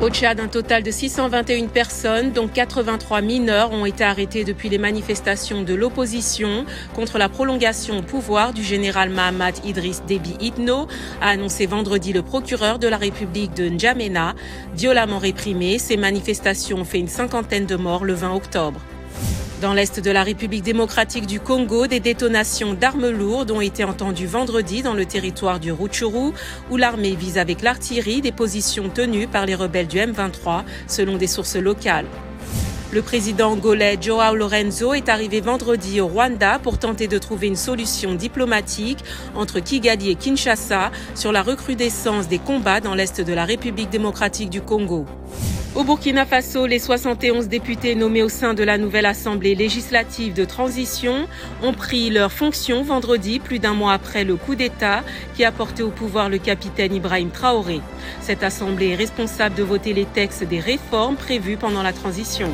Au Tchad, un total de 621 personnes, dont 83 mineurs, ont été arrêtés depuis les manifestations de l'opposition contre la prolongation au pouvoir du général Mahamat Idriss Déby Itno, a annoncé vendredi le procureur de la République de N'Djamena. Violemment réprimées, ces manifestations ont fait une cinquantaine de morts le 20 octobre. Dans l'est de la République démocratique du Congo, des détonations d'armes lourdes ont été entendues vendredi dans le territoire du Rutshuru, où l'armée vise avec l'artillerie des positions tenues par les rebelles du M23, selon des sources locales. Le président angolais Joao Lorenzo est arrivé vendredi au Rwanda pour tenter de trouver une solution diplomatique entre Kigali et Kinshasa sur la recrudescence des combats dans l'est de la République démocratique du Congo. Au Burkina Faso, les 71 députés nommés au sein de la nouvelle Assemblée législative de transition ont pris leurs fonctions vendredi, plus d'un mois après le coup d'État qui a porté au pouvoir le capitaine Ibrahim Traoré. Cette Assemblée est responsable de voter les textes des réformes prévues pendant la transition.